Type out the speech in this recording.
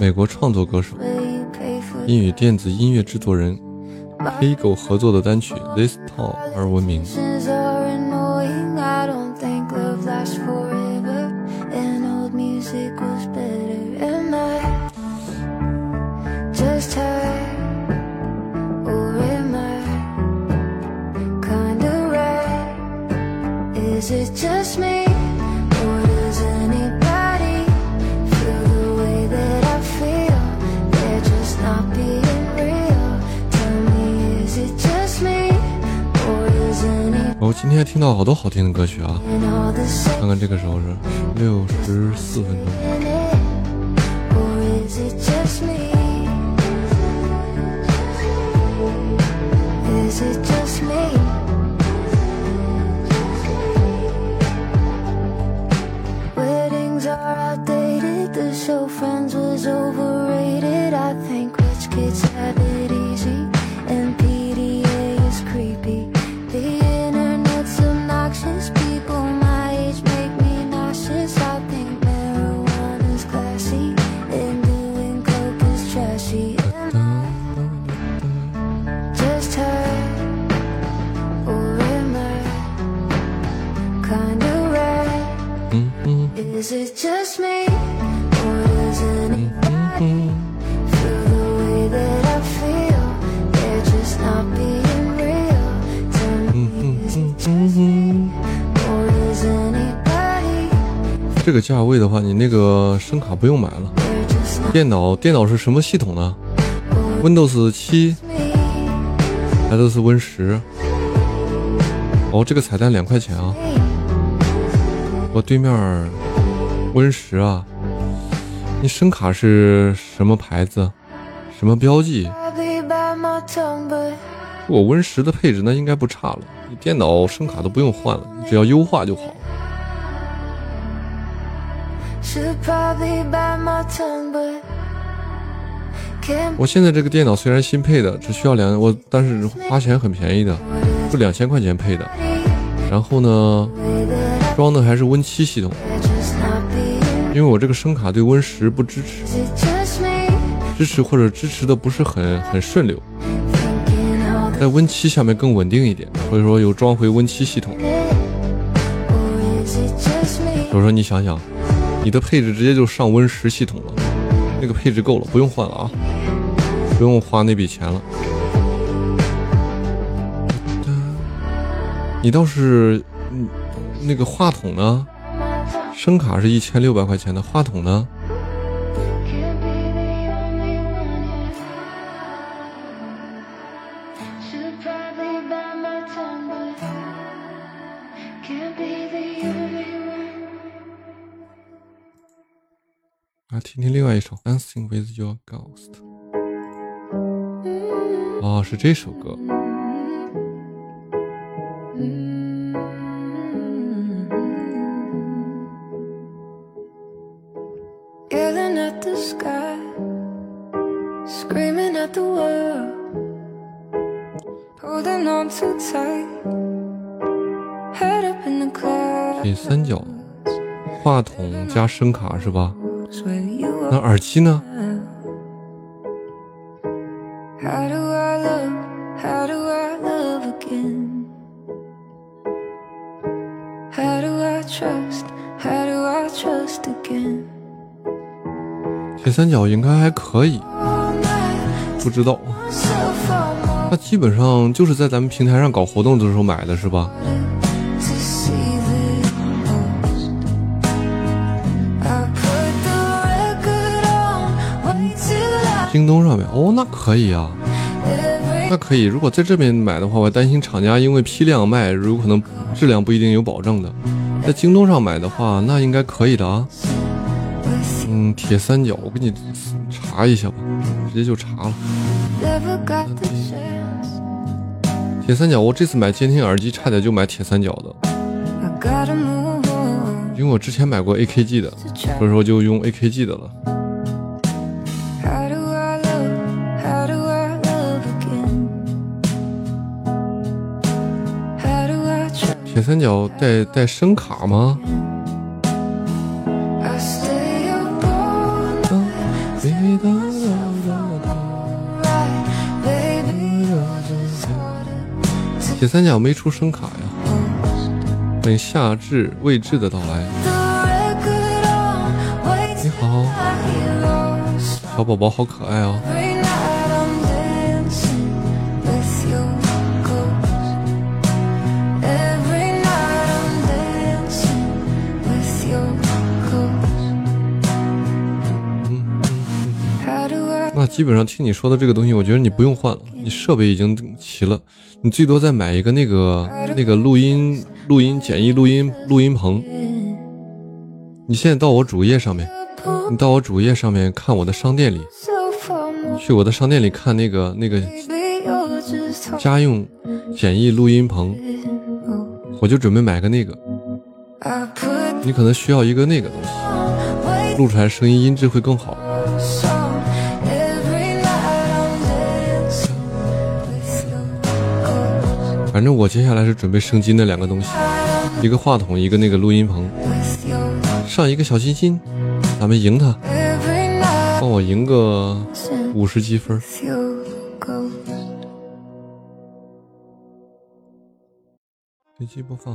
美国创作歌手，因与电子音乐制作人 Kego 合作的单曲《This Town》而闻名。我今天听到好多好听的歌曲啊！看看这个时候是六十四分钟。这个价位的话，你那个声卡不用买了。电脑电脑是什么系统呢？Windows 七还都是 Win 十。哦，这个彩蛋两块钱啊！我对面 Win 十啊，你声卡是什么牌子？什么标记？我 Win 十的配置那应该不差了。你电脑声卡都不用换了，你只要优化就好。我现在这个电脑虽然新配的，只需要两我，但是花钱很便宜的，就两千块钱配的。然后呢，装的还是 Win 七系统，因为我这个声卡对 Win 十不支持，支持或者支持的不是很很顺溜，在 Win 七下面更稳定一点，所以说又装回 Win 七系统。所以说你想想。你的配置直接就上 Win 十系统了，那个配置够了，不用换了啊，不用花那笔钱了。你倒是，嗯那个话筒呢？声卡是一千六百块钱的，话筒呢？来听听另外一首《Dancing with Your Ghost》。哦，是这首歌。铁三角，话筒加声卡是吧？那耳机呢？铁三角应该还可以，不知道。他基本上就是在咱们平台上搞活动的时候买的是吧？京东上面哦，那可以啊。那可以。如果在这边买的话，我担心厂家因为批量卖，有可能质量不一定有保证的。在京东上买的话，那应该可以的啊。嗯，铁三角，我给你查一下吧，直接就查了。铁三角，我这次买监听耳机差点就买铁三角的，因为我之前买过 AKG 的，所以说就用 AKG 的了。铁三角带带声卡吗？铁三角没出声卡呀！欢迎夏至未至的到来。你好，小宝宝好可爱哦。基本上听你说的这个东西，我觉得你不用换了，你设备已经齐了。你最多再买一个那个那个录音录音简易录音录音棚。你现在到我主页上面，你到我主页上面看我的商店里，去我的商店里看那个那个家用简易录音棚，我就准备买个那个。你可能需要一个那个东西，录出来声音音质会更好。反正我接下来是准备升级那两个东西，一个话筒，一个那个录音棚。上一个小心心，咱们赢他，帮我赢个五十积分。随机播放。